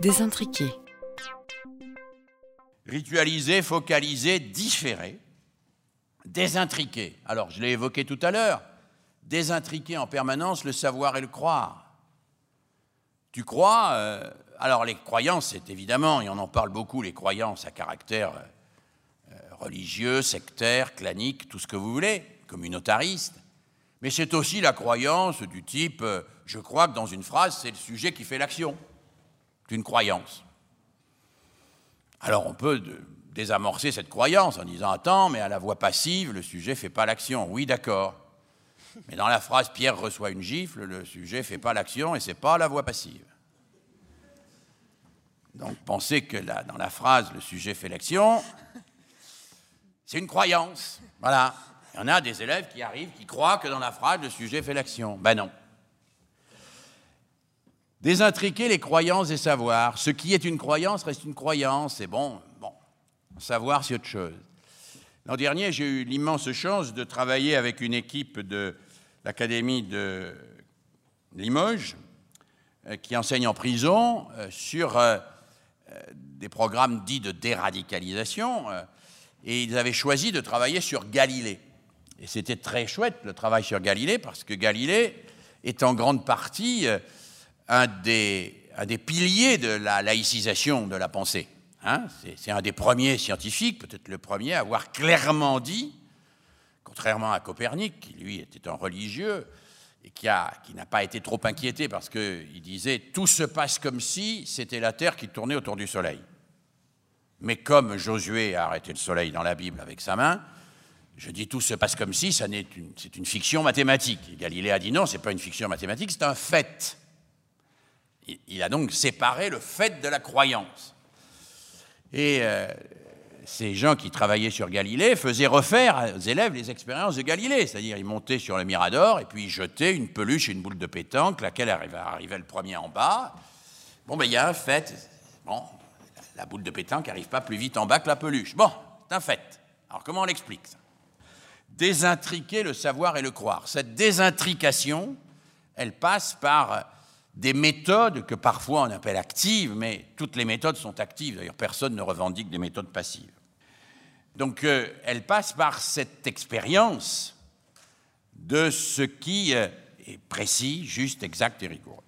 Désintriqué. Ritualiser, focaliser, différer, désintriquer. Alors, je l'ai évoqué tout à l'heure, désintriquer en permanence le savoir et le croire. Tu crois euh, Alors, les croyances, c'est évidemment, et on en parle beaucoup, les croyances à caractère euh, religieux, sectaire, clanique, tout ce que vous voulez, communautariste. Mais c'est aussi la croyance du type euh, je crois que dans une phrase, c'est le sujet qui fait l'action. C'est une croyance. Alors on peut désamorcer cette croyance en disant Attends, mais à la voix passive, le sujet ne fait pas l'action. Oui, d'accord. Mais dans la phrase Pierre reçoit une gifle, le sujet ne fait pas l'action et ce n'est pas la voix passive. Donc pensez que dans la phrase le sujet fait l'action, c'est une croyance. Voilà. Il y en a des élèves qui arrivent, qui croient que dans la phrase, le sujet fait l'action. Ben non. Désintriquer les croyances et savoirs. Ce qui est une croyance reste une croyance. Et bon, bon, savoir, c'est autre chose. L'an dernier, j'ai eu l'immense chance de travailler avec une équipe de l'Académie de Limoges, euh, qui enseigne en prison, euh, sur euh, des programmes dits de déradicalisation. Et ils avaient choisi de travailler sur Galilée. Et c'était très chouette le travail sur Galilée, parce que Galilée est en grande partie un des, piliers de la laïcisation de la pensée. Hein. C'est un des premiers scientifiques, peut-être le premier, à avoir clairement dit, contrairement à Copernic, qui lui était un religieux, et qui n'a pas été trop inquiété parce qu'il disait tout se passe comme si c'était la Terre qui tournait autour du Soleil. Mais comme Josué a arrêté le Soleil dans la Bible avec sa main, je dis tout se passe comme si, c'est une, une, fiction mathématique. Galilée a dit non, ce n'est pas une fiction mathématique, c'est un fait. Il, a donc séparé le fait de la croyance. Et euh, ces gens qui travaillaient sur Galilée faisaient refaire aux élèves les expériences de Galilée, c'est-à-dire ils montaient sur le Mirador et puis ils jetaient une peluche et une boule de pétanque, laquelle arrivait, le premier en bas. Bon, ben il y a un fait. Bon, la boule de pétanque n'arrive pas plus vite en bas que la peluche. Bon, c'est un fait. Alors comment on l'explique désintriquer le savoir et le croire. Cette désintrication, elle passe par des méthodes que parfois on appelle actives, mais toutes les méthodes sont actives. D'ailleurs, personne ne revendique des méthodes passives. Donc, euh, elle passe par cette expérience de ce qui euh, est précis, juste, exact et rigoureux.